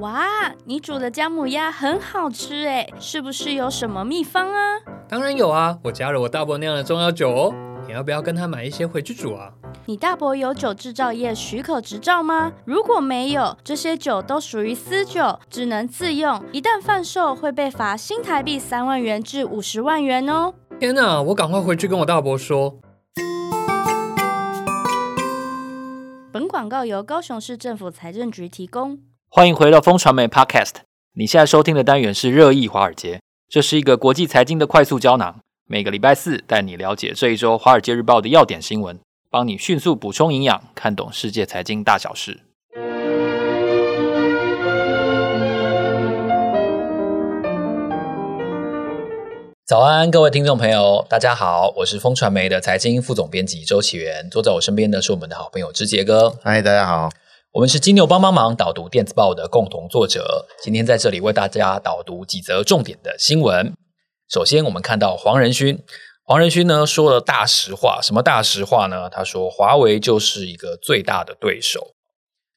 哇，你煮的姜母鸭很好吃哎，是不是有什么秘方啊？当然有啊，我加了我大伯酿的中药酒哦。你要不要跟他买一些回去煮啊？你大伯有酒制造业许可执照吗？如果没有，这些酒都属于私酒，只能自用，一旦贩售会被罚新台币三万元至五十万元哦。天哪，我赶快回去跟我大伯说。本广告由高雄市政府财政局提供。欢迎回到风传媒 Podcast。你现在收听的单元是热议华尔街，这是一个国际财经的快速胶囊。每个礼拜四带你了解这一周《华尔街日报》的要点新闻，帮你迅速补充营养，看懂世界财经大小事。早安，各位听众朋友，大家好，我是风传媒的财经副总编辑周启源，坐在我身边的是我们的好朋友之杰哥。嗨，大家好，我们是金牛帮帮忙导读电子报的共同作者，今天在这里为大家导读几则重点的新闻。首先，我们看到黄仁勋，黄仁勋呢说了大实话，什么大实话呢？他说华为就是一个最大的对手。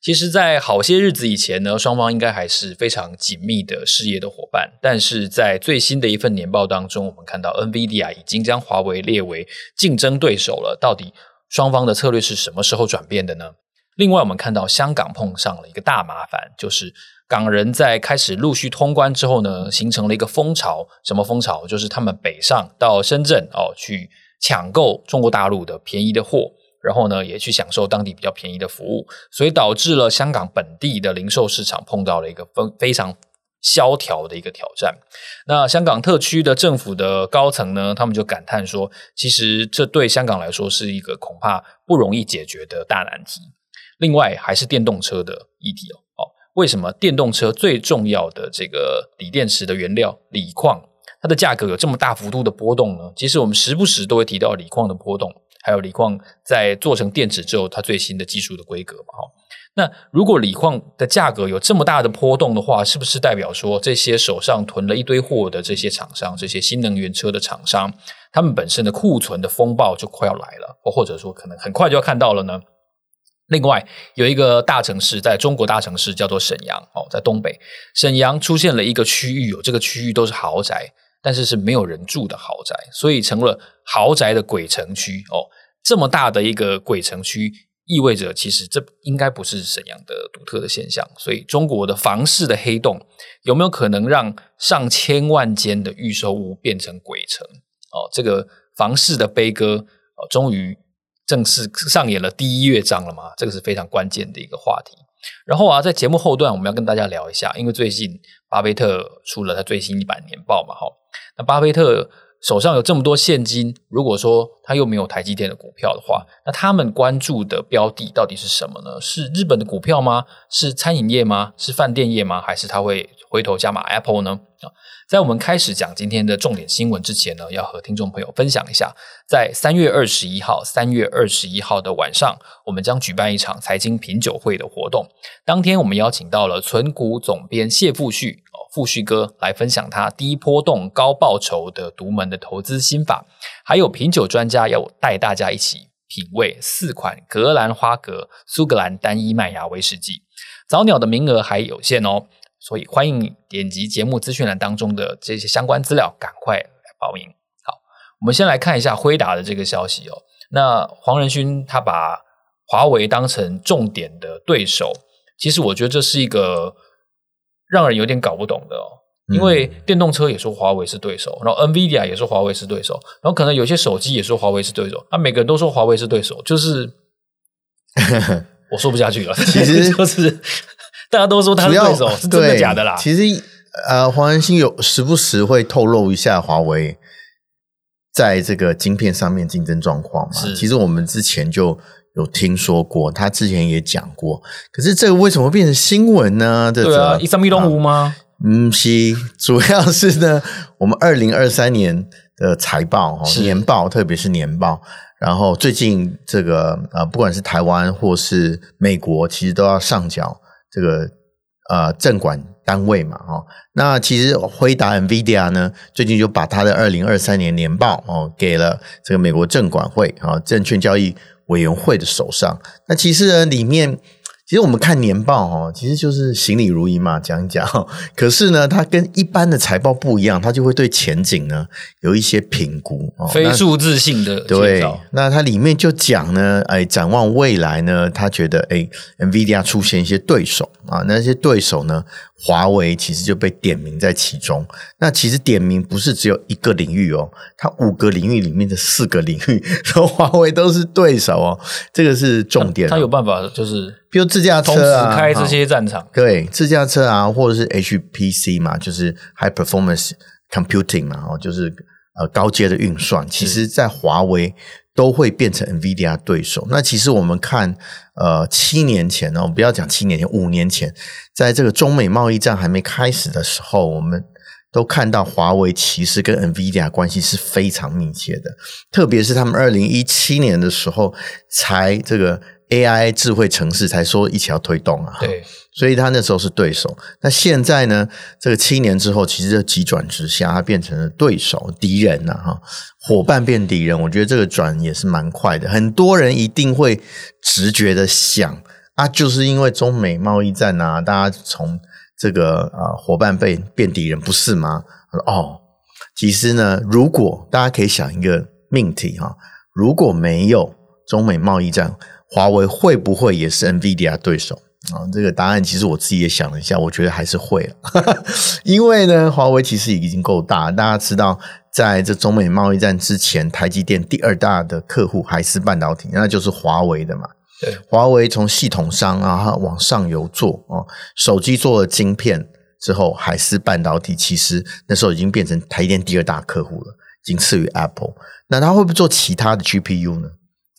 其实，在好些日子以前呢，双方应该还是非常紧密的事业的伙伴。但是在最新的一份年报当中，我们看到 NVIDIA 已经将华为列为竞争对手了。到底双方的策略是什么时候转变的呢？另外，我们看到香港碰上了一个大麻烦，就是港人在开始陆续通关之后呢，形成了一个风潮。什么风潮？就是他们北上到深圳哦，去抢购中国大陆的便宜的货。然后呢，也去享受当地比较便宜的服务，所以导致了香港本地的零售市场碰到了一个非非常萧条的一个挑战。那香港特区的政府的高层呢，他们就感叹说，其实这对香港来说是一个恐怕不容易解决的大难题。另外，还是电动车的议题哦。哦，为什么电动车最重要的这个锂电池的原料锂矿，它的价格有这么大幅度的波动呢？其实我们时不时都会提到锂矿的波动。还有锂矿在做成电池之后，它最新的技术的规格嘛，哈。那如果锂矿的价格有这么大的波动的话，是不是代表说这些手上囤了一堆货的这些厂商，这些新能源车的厂商，他们本身的库存的风暴就快要来了，或或者说可能很快就要看到了呢？另外有一个大城市，在中国大城市叫做沈阳哦，在东北，沈阳出现了一个区域，有这个区域都是豪宅，但是是没有人住的豪宅，所以成了豪宅的鬼城区哦。这么大的一个鬼城区，意味着其实这应该不是沈阳的独特的现象。所以，中国的房市的黑洞有没有可能让上千万间的预售屋变成鬼城？哦，这个房市的悲歌哦，终于正式上演了第一乐章了吗？这个是非常关键的一个话题。然后啊，在节目后段，我们要跟大家聊一下，因为最近巴菲特出了他最新一版年报嘛，哈，那巴菲特。手上有这么多现金，如果说他又没有台积电的股票的话，那他们关注的标的到底是什么呢？是日本的股票吗？是餐饮业吗？是饭店业吗？还是他会回头加码 Apple 呢？啊，在我们开始讲今天的重点新闻之前呢，要和听众朋友分享一下，在三月二十一号，三月二十一号的晚上，我们将举办一场财经品酒会的活动。当天，我们邀请到了存股总编谢富旭。富旭哥来分享他低波动高报酬的独门的投资心法，还有品酒专家要带大家一起品味四款格兰花格苏格兰单一麦芽威士忌。早鸟的名额还有限哦，所以欢迎你点击节目资讯栏当中的这些相关资料，赶快来报名。好，我们先来看一下辉达的这个消息哦。那黄仁勋他把华为当成重点的对手，其实我觉得这是一个。让人有点搞不懂的哦，因为电动车也说华为是对手，然后 NVIDIA 也说华为是对手，然后可能有些手机也说华为是对手，那每个人都说华为是对手，就是 我说不下去了。其实 就是大家都说他是对手，是真的假的啦？其实呃，黄仁勋有时不时会透露一下华为在这个晶片上面竞争状况嘛。其实我们之前就。有听说过，他之前也讲过，可是这个为什么变成新闻呢？这对啊，一三一东吴吗？嗯，是，主要是呢，我们二零二三年的财报是年报，特别是年报，然后最近这个呃，不管是台湾或是美国，其实都要上缴这个呃证管单位嘛，哈。那其实辉达 NVIDIA 呢，最近就把它的二零二三年年报哦给了这个美国证管会啊，证券交易委员会的手上，那其实呢，里面其实我们看年报哦，其实就是行礼如仪嘛，讲一讲。可是呢，它跟一般的财报不一样，它就会对前景呢有一些评估哦，非数字性的。对，那它里面就讲呢，哎，展望未来呢，他觉得哎，NVIDIA 出现一些对手啊，那些对手呢，华为其实就被点名在其中。那其实点名不是只有一个领域哦，它五个领域里面的四个领域，说华为都是对手哦，这个是重点。他有办法就是。比如自驾车啊，开这些战场，对，自驾车啊，或者是 HPC 嘛，就是 High Performance Computing 嘛，哦，就是呃高阶的运算，其实在华为都会变成 NVIDIA 对手。那其实我们看，呃，七年前呢，我们不要讲七年前，五年前，在这个中美贸易战还没开始的时候，我们都看到华为其实跟 NVIDIA 关系是非常密切的，特别是他们二零一七年的时候才这个。AI 智慧城市才说一起要推动啊，对，所以他那时候是对手。那现在呢？这个七年之后，其实就急转直下，他变成了对手、敌人呐，哈，伙伴变敌人。我觉得这个转也是蛮快的。很多人一定会直觉的想啊，就是因为中美贸易战啊，大家从这个呃伙伴被变敌人，不是吗？哦，其实呢，如果大家可以想一个命题哈，如果没有中美贸易战。华为会不会也是 NVIDIA 对手啊？这个答案其实我自己也想了一下，我觉得还是会了，因为呢，华为其实已经够大。大家知道，在这中美贸易战之前，台积电第二大的客户海思半导体，那就是华为的嘛。对，华为从系统商啊往上游做啊，手机做了晶片之后，海思半导体其实那时候已经变成台积电第二大客户了，仅次于 Apple。那他会不会做其他的 GPU 呢？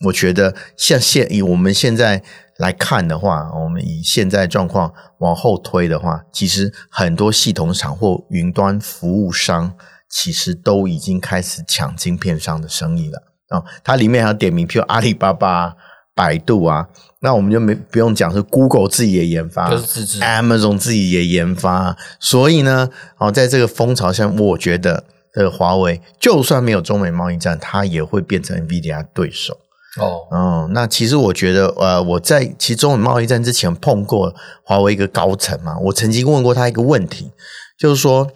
我觉得像现以我们现在来看的话，我们以现在状况往后推的话，其实很多系统厂或云端服务商其实都已经开始抢晶片商的生意了啊。它里面还有点名，譬如阿里巴巴、百度啊，那我们就没不用讲，是 Google 自己也研发，就是自制，Amazon 自己也研发。所以呢，哦，在这个风潮下，我觉得这个华为就算没有中美贸易战，它也会变成 NVIDIA 对手。哦，嗯，那其实我觉得，呃，我在其实中美贸易战之前碰过华为一个高层嘛，我曾经问过他一个问题，就是说，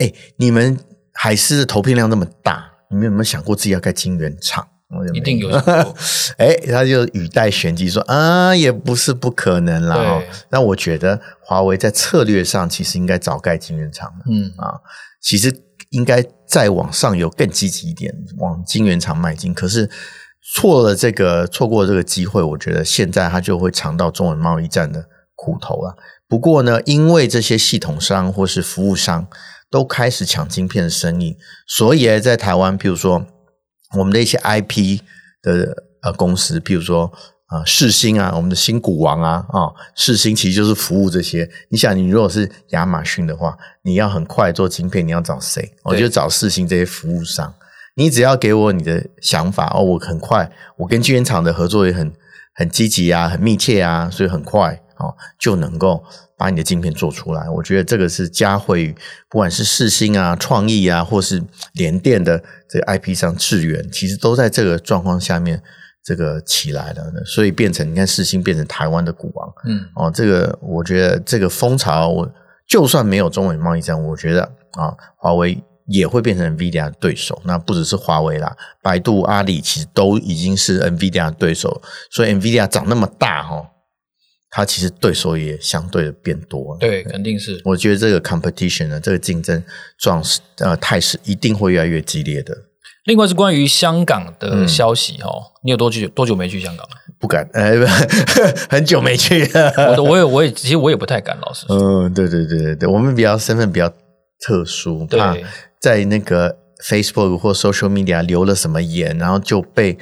哎，你们海思的投片量那么大，你们有没有想过自己要盖晶圆厂？一定有。哎，他就语带玄机说，啊，也不是不可能啦。对那我觉得华为在策略上其实应该早盖晶圆厂。嗯啊，其实应该再往上游更积极一点，往晶圆厂迈进。可是。错了这个错过这个机会，我觉得现在他就会尝到中文贸易战的苦头了。不过呢，因为这些系统商或是服务商都开始抢晶片的生意，所以在台湾，譬如说我们的一些 IP 的呃公司，譬如说啊世星啊，我们的新股王啊啊世星其实就是服务这些。你想，你如果是亚马逊的话，你要很快做晶片，你要找谁？我就找世星这些服务商。你只要给我你的想法哦，我很快，我跟晶圆厂的合作也很很积极啊，很密切啊，所以很快哦就能够把你的晶片做出来。我觉得这个是佳惠，不管是世新啊、创意啊，或是联电的这个 IP 上智原，其实都在这个状况下面这个起来了，所以变成你看世星变成台湾的股王，嗯哦，这个我觉得这个风潮，我就算没有中美贸易战，我觉得啊，华为。也会变成 NVIDIA 的对手，那不只是华为啦，百度、阿里其实都已经是 NVIDIA 的对手，所以 NVIDIA 长那么大哈，它其实对手也相对的变多。对，肯定是。我觉得这个 competition 呢，这个竞争状势呃态势一定会越来越激烈的。另外是关于香港的消息哈，嗯、你有多久多久没去香港？不敢，呃，很久没去了。我我也我也其实我也不太敢，老实说。嗯，对对对对对，我们比较身份比较特殊，怕对。在那个 Facebook 或 Social Media 留了什么言，然后就被，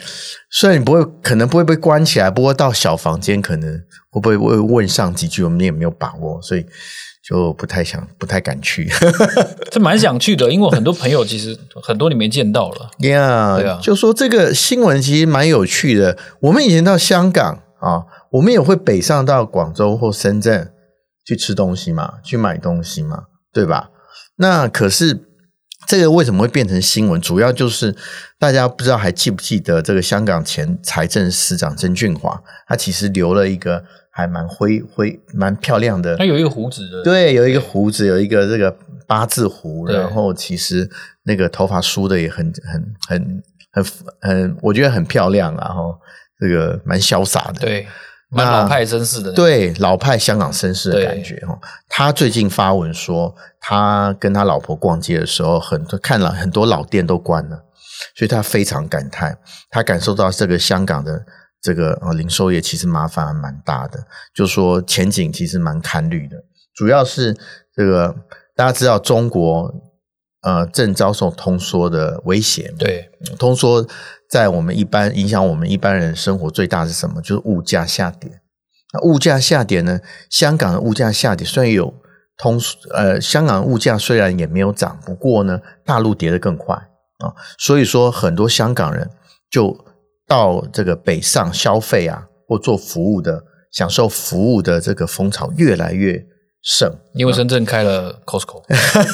虽然你不会，可能不会被关起来，不过到小房间可能会不会问问上几句，我们也没有把握，所以就不太想，不太敢去。这蛮想去的，因为很多朋友其实很多你没见到了。Yeah, 对啊，就说这个新闻其实蛮有趣的。我们以前到香港啊，我们也会北上到广州或深圳去吃东西嘛，去买东西嘛，对吧？那可是。这个为什么会变成新闻？主要就是大家不知道还记不记得这个香港前财政司长曾俊华，他其实留了一个还蛮灰灰蛮漂亮的。他有一个胡子的，对，有一个胡子，有一个这个八字胡，然后其实那个头发梳的也很很很很很，我觉得很漂亮，然后这个蛮潇洒的。对。蛮老派绅士的，对老派香港绅士的感觉哈。他最近发文说，他跟他老婆逛街的时候，很多看了很多老店都关了，所以他非常感叹，他感受到这个香港的这个呃零售业其实麻烦还蛮大的，就说前景其实蛮堪虑的。主要是这个大家知道中国呃正遭受通缩的威胁，对通缩。在我们一般影响我们一般人生活最大是什么？就是物价下跌。那物价下跌呢？香港的物价下跌，虽然有通呃，香港物价虽然也没有涨，不过呢，大陆跌得更快啊。所以说，很多香港人就到这个北上消费啊，或做服务的、享受服务的这个风潮越来越盛，因为深圳开了 Costco，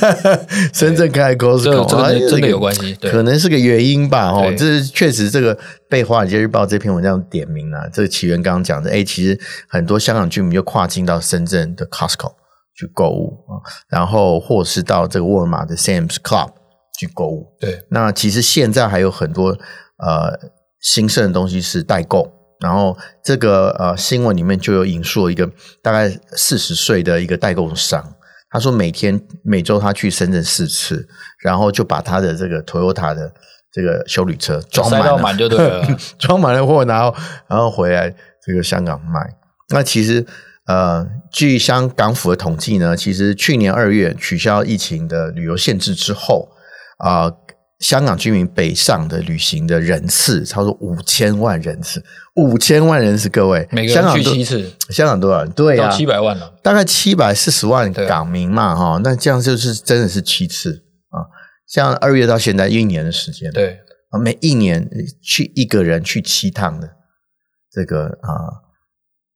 深圳开 Costco，这个真的有关系，可能是个原因吧。哦，这是确实这个被《华尔街日报》这篇文章点名了。这个起源刚刚讲的，哎，其实很多香港居民就跨境到深圳的 Costco 去购物啊，然后或是到这个沃尔玛的 Sam's Club 去购物。对，那其实现在还有很多呃兴盛的东西是代购。然后这个呃新闻里面就有引述一个大概四十岁的一个代购商，他说每天每周他去深圳四次，然后就把他的这个 Toyota 的这个修旅车装满了，塞到满就对了，装满了货，然后然后回来这个香港卖。那其实呃，据香港府的统计呢，其实去年二月取消疫情的旅游限制之后啊。呃香港居民北上的旅行的人次超过五千万人次，五千万人次，各位，每个人去七次，香港多少人？对啊，七百万了，大概七百四十万港民嘛，哈，那这样就是真的是七次啊。像二月到现在一年的时间，对。啊，每一年去一个人去七趟的这个啊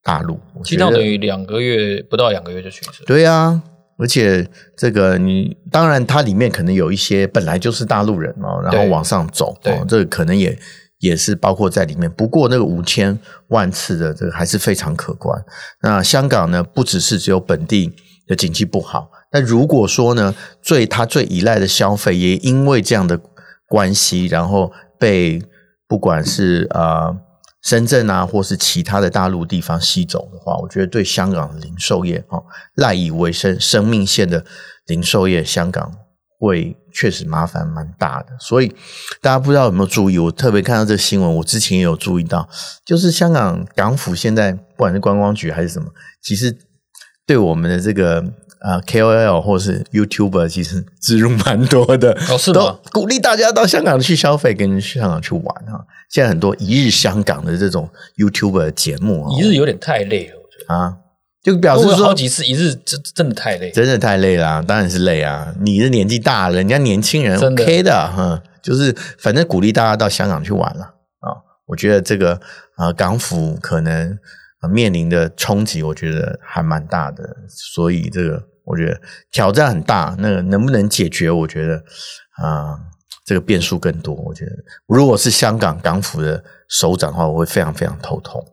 大陆，七趟等于两个月不到两个月就去一次，对啊。而且这个你当然，它里面可能有一些本来就是大陆人哦，然后往上走，对哦，这个可能也也是包括在里面。不过那个五千万次的这个还是非常可观。那香港呢，不只是只有本地的经济不好，那如果说呢，最它最依赖的消费也因为这样的关系，然后被不管是啊。呃深圳啊，或是其他的大陆地方吸走的话，我觉得对香港零售业哦，赖以为生、生命线的零售业，香港会确实麻烦蛮大的。所以大家不知道有没有注意，我特别看到这个新闻，我之前也有注意到，就是香港港府现在不管是观光局还是什么，其实对我们的这个。啊，KOL 或是 YouTuber 其实植入蛮多的，哦，是吗？都鼓励大家到香港去消费，跟去香港去玩啊。现在很多一日香港的这种 YouTuber 节目，一日有点太累了，我觉得啊，就表示说好几次一日真真的太累，真的太累了，当然是累啊。你的年纪大了，人家年轻人 OK 的哈，就是反正鼓励大家到香港去玩了啊。我觉得这个啊，港府可能。面临的冲击，我觉得还蛮大的，所以这个我觉得挑战很大。那个能不能解决？我觉得啊、呃，这个变数更多。我觉得如果是香港港府的首长的话，我会非常非常头痛。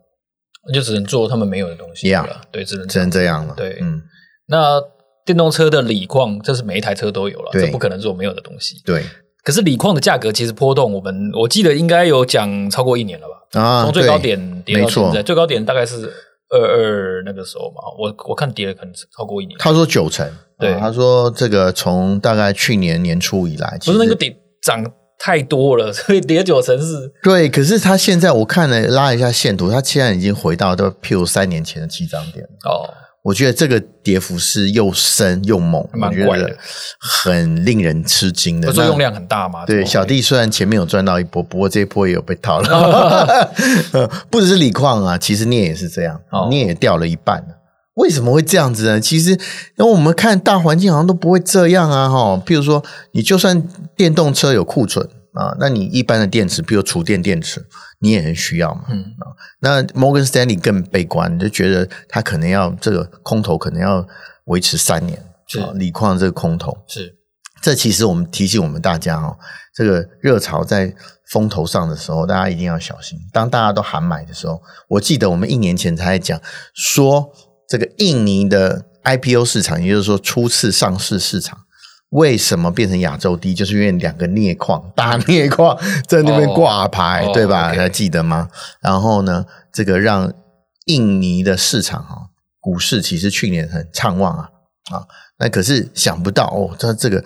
就只能做他们没有的东西了，yeah, 对，只能只能这样了。对，嗯，那电动车的锂矿，这是每一台车都有了，这不可能做没有的东西。对，可是锂矿的价格其实波动，我们我记得应该有讲超过一年了吧。啊，从最高点跌到现在，最高点大概是二二那个时候嘛，我我看跌了可能超过一年。他说九成，对，啊、他说这个从大概去年年初以来，不是那个跌涨太多了，所以跌九成是。对，可是他现在我看了拉一下线图，他现在已经回到都譬如三年前的起涨点哦。我觉得这个跌幅是又深又猛，蛮怪的，很令人吃惊的。作用量很大嘛？对，小弟虽然前面有赚到一波，不过这一波也有被套了。不只是锂矿啊，其实镍也是这样，镍也掉了一半了。为什么会这样子呢？其实因为我们看大环境好像都不会这样啊，哈。譬如说，你就算电动车有库存。啊，那你一般的电池，比如储电电池，你也很需要嘛。嗯啊，那 Morgan Stanley 更悲观，就觉得他可能要这个空头可能要维持三年。是，锂矿这个空头是这其实我们提醒我们大家哦，这个热潮在风头上的时候，大家一定要小心。当大家都喊买的时候，我记得我们一年前才讲说，这个印尼的 IPO 市场，也就是说初次上市市场，为什么变成亚洲第一？就是因为两个镍矿大镍矿在那边挂牌，哦、对吧？还、哦 okay、记得吗？然后呢，这个让印尼的市场哈股市其实去年很畅旺啊啊，那可是想不到哦，它这个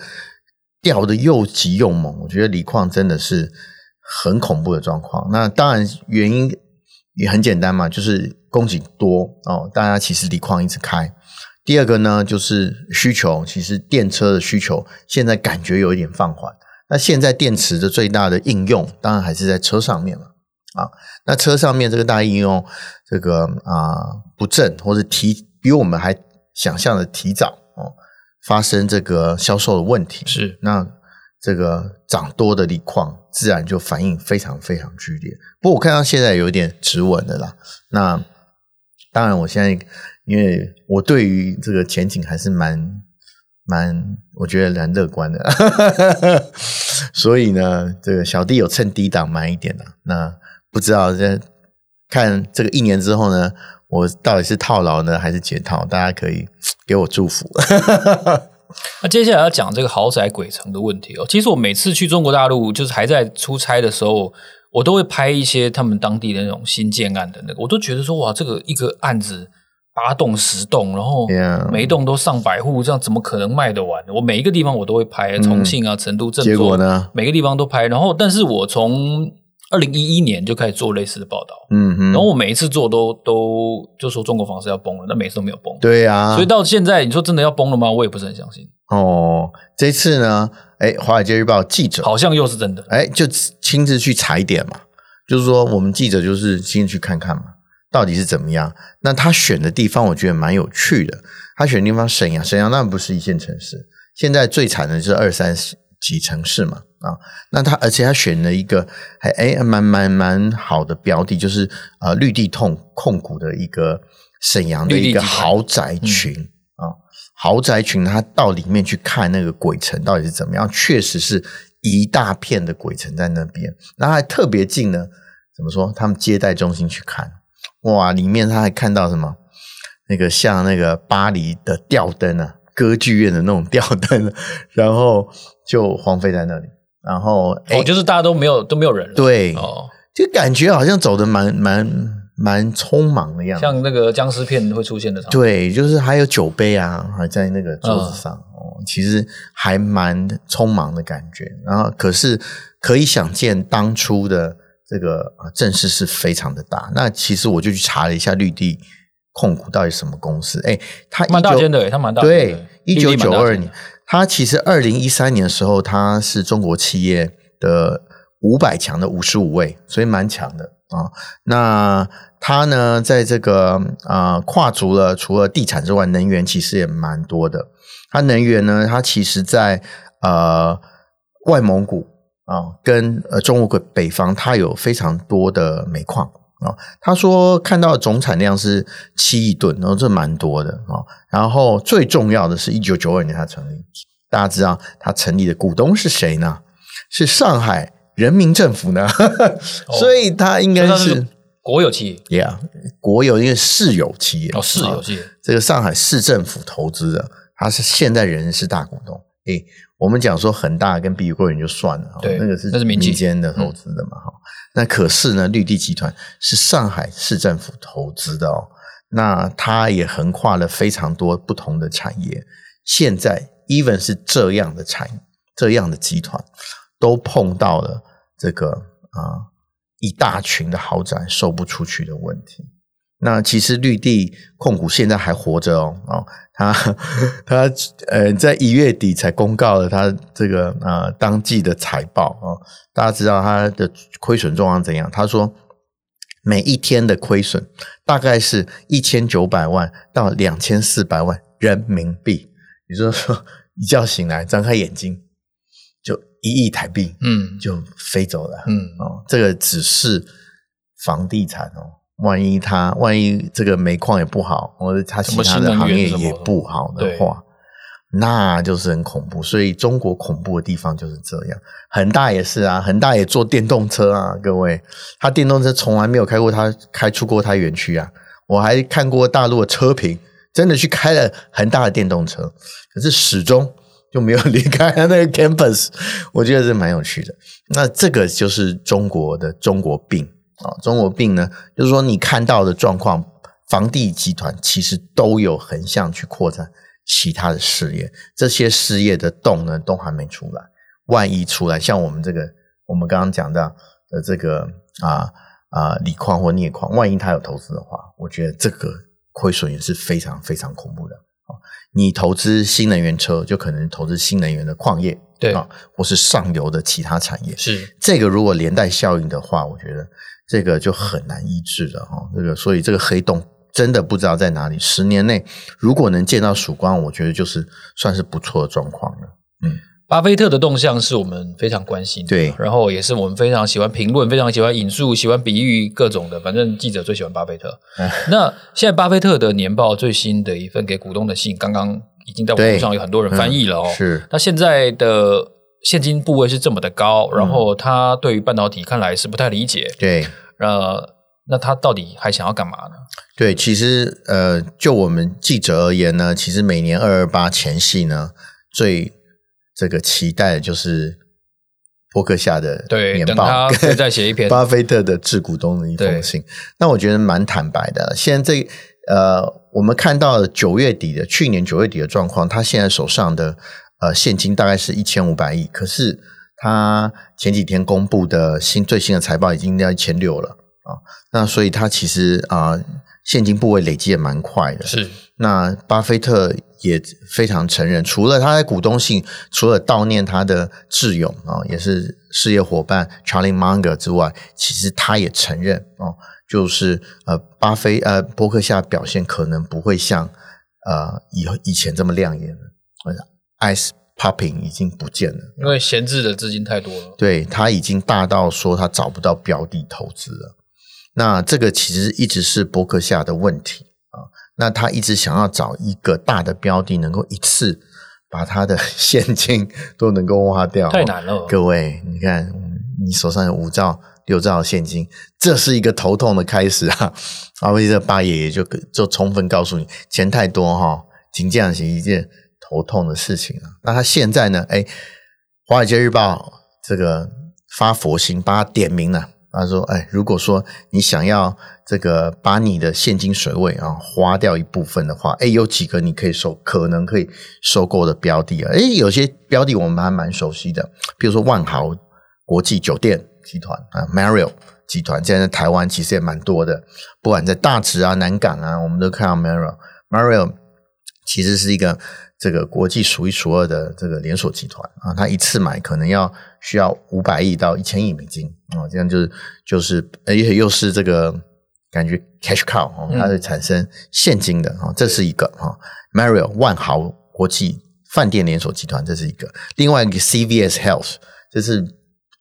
掉的又急又猛，我觉得锂矿真的是很恐怖的状况。那当然原因也很简单嘛，就是供给多哦，大家其实锂矿一直开。第二个呢，就是需求，其实电车的需求现在感觉有一点放缓。那现在电池的最大的应用，当然还是在车上面了啊。那车上面这个大应用，这个啊不振，或者提比我们还想象的提早哦，发生这个销售的问题。是，那这个涨多的锂矿，自然就反应非常非常剧烈。不过我看到现在有点止稳的啦。那当然，我现在。因为我对于这个前景还是蛮蛮，我觉得蛮乐观的，所以呢，这个小弟有趁低档买一点的。那不知道在看这个一年之后呢，我到底是套牢呢，还是解套？大家可以给我祝福。那接下来要讲这个豪宅鬼城的问题哦。其实我每次去中国大陆，就是还在出差的时候，我都会拍一些他们当地的那种新建案的那个，我都觉得说哇，这个一个案子。八栋十栋，然后每一栋都上百户，这样怎么可能卖得完？我每一个地方我都会拍，重庆啊、成都、郑州，结果呢，每个地方都拍。然后，但是我从二零一一年就开始做类似的报道，嗯嗯，然后我每一次做都都就说中国房市要崩了，但每次都没有崩。对啊，所以到现在你说真的要崩了吗？我也不是很相信。哦，这次呢，哎，《华尔街日报》记者好像又是真的，哎，就亲自去踩点嘛，就是说我们记者就是亲自去看看嘛。到底是怎么样？那他选的地方我觉得蛮有趣的。他选的地方沈阳，沈阳那不是一线城市，现在最惨的就是二三十级城市嘛啊。那他而且他选了一个还哎蛮蛮蛮好的标的，就是呃绿地控控股的一个沈阳的一个豪宅群啊，豪宅群他到里面去看那个鬼城到底是怎么样，确实是一大片的鬼城在那边，那还特别近呢。怎么说？他们接待中心去看。哇！里面他还看到什么？那个像那个巴黎的吊灯啊，歌剧院的那种吊灯，然后就荒废在那里。然后哦，就是大家都没有都没有人了。对哦，就感觉好像走的蛮蛮蛮匆忙的样子，像那个僵尸片会出现的场。对，就是还有酒杯啊，还在那个桌子上哦，其实还蛮匆忙的感觉。然后可是可以想见当初的。这个啊，阵势是非常的大。那其实我就去查了一下绿地控股到底什么公司。哎，它蛮大间的，它蛮大。对，一九九二年，它其实二零一三年的时候，它是中国企业的五百强的五十五位，所以蛮强的啊。那它呢，在这个啊跨足了除了地产之外，能源其实也蛮多的。它能源呢，它其实在呃外蒙古。啊，跟呃中国北方，它有非常多的煤矿啊。他说看到的总产量是七亿吨，然后这蛮多的啊。然后最重要的是一九九二年它成立，大家知道它成立的股东是谁呢？是上海人民政府呢，所以它应该是，是国有企业，Yeah，国有因为市有企业哦，市有企业，这个上海市政府投资的，它是现在人是大股东，诶。我们讲说恒大跟碧桂园就算了，对，那个是民间的投资的嘛，哈、嗯。那可是呢，绿地集团是上海市政府投资的哦，那它也横跨了非常多不同的产业。现在，even 是这样的产业，这样的集团都碰到了这个啊一大群的豪宅售不出去的问题。那其实绿地控股现在还活着哦，哦，他他呃在一月底才公告了他这个呃当季的财报哦，大家知道他的亏损状况怎样？他说每一天的亏损大概是一千九百万到两千四百万人民币，也就是说一觉醒来张开眼睛就一亿台币，嗯，就飞走了，嗯哦，这个只是房地产哦。万一他万一这个煤矿也不好，或者他其他的行业也不好的话，那就是很恐怖。所以中国恐怖的地方就是这样。恒大也是啊，恒大也做电动车啊，各位，他电动车从来没有开过他开出过他园区啊。我还看过大陆的车评，真的去开了恒大的电动车，可是始终就没有离开他那个 campus。我觉得是蛮有趣的。那这个就是中国的中国病啊，中国病呢，就是说你看到的状况。房地集团其实都有横向去扩展其他的事业，这些事业的洞呢都还没出来。万一出来，像我们这个，我们刚刚讲到的这个啊啊锂矿或镍矿，万一他有投资的话，我觉得这个亏损也是非常非常恐怖的啊。你投资新能源车，就可能投资新能源的矿业，对啊，或是上游的其他产业。是这个如果连带效应的话，我觉得这个就很难医治了哈。这个所以这个黑洞。真的不知道在哪里。十年内如果能见到曙光，我觉得就是算是不错的状况了。嗯，巴菲特的动向是我们非常关心的，对，然后也是我们非常喜欢评论、非常喜欢引述、喜欢比喻各种的。反正记者最喜欢巴菲特。那现在巴菲特的年报最新的一份给股东的信，刚刚已经在网络上有很多人翻译了哦。嗯、是，那现在的现金部位是这么的高，然后他对于半导体看来是不太理解。对，呃。那他到底还想要干嘛呢？对，其实呃，就我们记者而言呢，其实每年二二八前夕呢，最这个期待的就是波克夏的年报，再写一篇 巴菲特的致股东的一封信。那我觉得蛮坦白的。现在这呃，我们看到九月底的去年九月底的状况，他现在手上的呃现金大概是一千五百亿，可是他前几天公布的新最新的财报已经要一千六了啊。那所以他其实啊、呃，现金部位累积也蛮快的。是，那巴菲特也非常承认，除了他在股东信，除了悼念他的挚友啊，也是事业伙伴 Charlie Munger 之外，其实他也承认哦，就是呃，巴菲呃，伯克夏表现可能不会像呃以以前这么亮眼了。Ice Popping 已经不见了，因为闲置的资金太多了。对，他已经大到说他找不到标的投资了。那这个其实一直是伯克夏的问题啊。那他一直想要找一个大的标的，能够一次把他的现金都能够挖掉，太难了。各位，你看，你手上有五兆、六兆现金，这是一个头痛的开始啊。巴菲特八爷爷就就充分告诉你，钱太多哈，请这样写一件头痛的事情啊。那他现在呢？哎，《华尔街日报》这个发佛心，把他点名了。他说：“哎，如果说你想要这个把你的现金水位啊花掉一部分的话，哎，有几个你可以收，可能可以收购的标的啊。哎，有些标的我们还蛮熟悉的，比如说万豪国际酒店集团啊，Marriott 集团，现在在台湾其实也蛮多的，不管在大直啊、南港啊，我们都看到 Mario。Mario 其实是一个。”这个国际数一数二的这个连锁集团啊，他一次买可能要需要五百亿到一千亿美金啊，这样就是就是，而且又是这个感觉 cash cow 啊，它是产生现金的啊，这是一个啊。Marriott 万豪国际饭店连锁集团，这是一个，另外一个 CVS Health，这是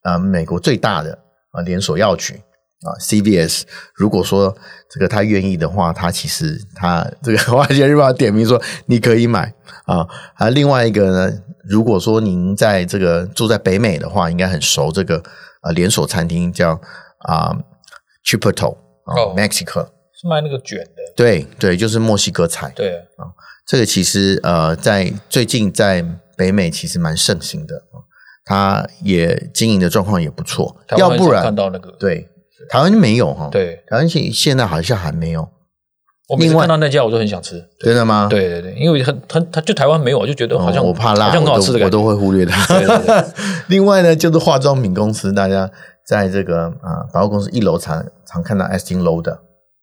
啊美国最大的啊连锁药局。啊，CVS，如果说这个他愿意的话，他其实他这个华尔街日报点名说你可以买啊。啊，另外一个呢，如果说您在这个住在北美的话，应该很熟这个呃连锁餐厅叫啊 Chipotle 啊，Mexico 是卖那个卷的，对对，就是墨西哥菜。对啊，这个其实呃在最近在北美其实蛮盛行的，他也经营的状况也不错。要不然看到那个对。台湾就没有哈，对，台湾现现在好像还没有。我每次看到那家，我都很想吃。真的吗？对对对，因为很很，他就台湾没有，我就觉得好像我怕辣，好像很好吃的感觉，我都会忽略它。另外呢，就是化妆品公司，大家在这个啊百货公司一楼常常看到 Estee Lauder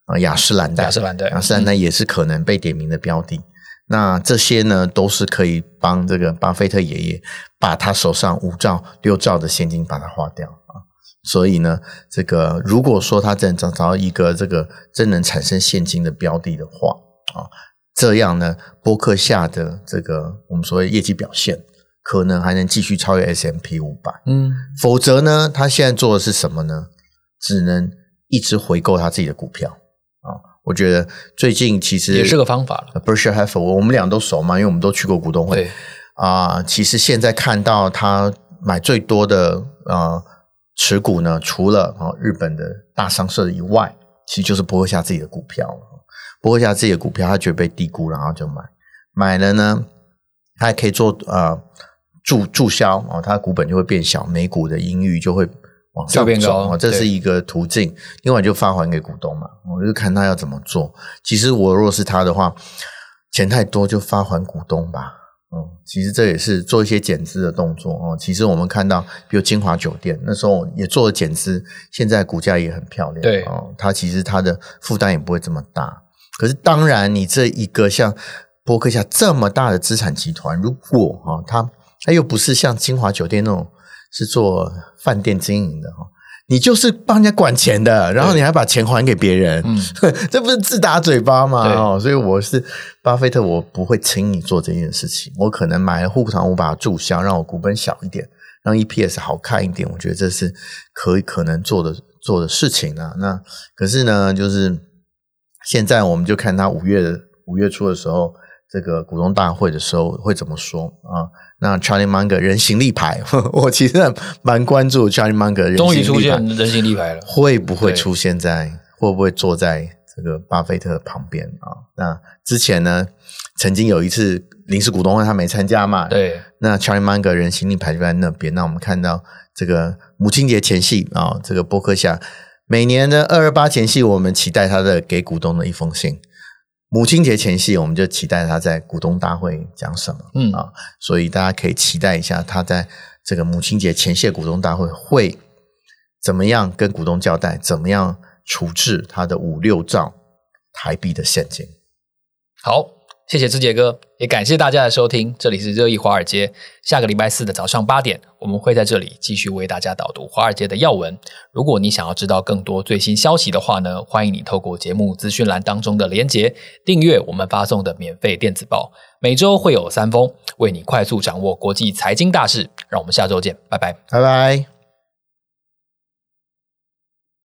啊雅诗兰黛，雅诗兰黛，雅诗兰黛也是可能被点名的标的。那这些呢，都是可以帮这个巴菲特爷爷把他手上五兆六兆的现金把它花掉。所以呢，这个如果说他真找找到一个这个真能产生现金的标的的话啊，这样呢，波克夏的这个我们所谓业绩表现，可能还能继续超越 S M P 五百。嗯，否则呢，他现在做的是什么呢？只能一直回购他自己的股票啊。我觉得最近其实也是个方法了。Berkshire Hathaway，我们俩都熟嘛，因为我们都去过股东会。对啊、呃，其实现在看到他买最多的呃持股呢，除了啊、呃、日本的大商社以外，其实就是波克夏自己的股票。波克夏自己的股票，他觉得被低估，然后就买。买了呢，他还可以做呃注注销哦，他股本就会变小，每股的盈余就会往上走，哦，这是一个途径。另外就发还给股东嘛，我就看他要怎么做。其实我若是他的话，钱太多就发还股东吧。嗯，其实这也是做一些减资的动作哦。其实我们看到，比如金华酒店那时候也做了减资，现在股价也很漂亮。对哦，它其实它的负担也不会这么大。可是当然，你这一个像伯克夏这么大的资产集团，如果哈，它它又不是像金华酒店那种是做饭店经营的哈，你就是帮人家管钱的，然后你还把钱还给别人，嗯，这不是自打嘴巴吗？哦，所以我是巴菲特，我不会轻易做这件事情。我可能买了沪港，我把它注销，让我股本小一点，让 EPS 好看一点，我觉得这是可以可能做的做的事情啊。那可是呢，就是。现在我们就看他五月五月初的时候，这个股东大会的时候会怎么说啊？那 Charlie Munger 人形立牌，我其实蛮关注 Charlie Munger 人形立牌，终于出现人形立牌了，会不会出现在？会不会坐在这个巴菲特旁边啊？那之前呢，曾经有一次临时股东会他没参加嘛？对，那 Charlie Munger 人形立牌就在那边。那我们看到这个母亲节前夕啊，这个波克夏。每年的二二八前夕，我们期待他的给股东的一封信；母亲节前夕，我们就期待他在股东大会讲什么。嗯啊，所以大家可以期待一下，他在这个母亲节前夕股东大会会怎么样跟股东交代，怎么样处置他的五六兆台币的现金。好。谢谢志杰哥，也感谢大家的收听。这里是热议华尔街，下个礼拜四的早上八点，我们会在这里继续为大家导读华尔街的要闻。如果你想要知道更多最新消息的话呢，欢迎你透过节目资讯栏当中的连结，订阅我们发送的免费电子报。每周会有三封，为你快速掌握国际财经大事。让我们下周见，拜拜，拜拜。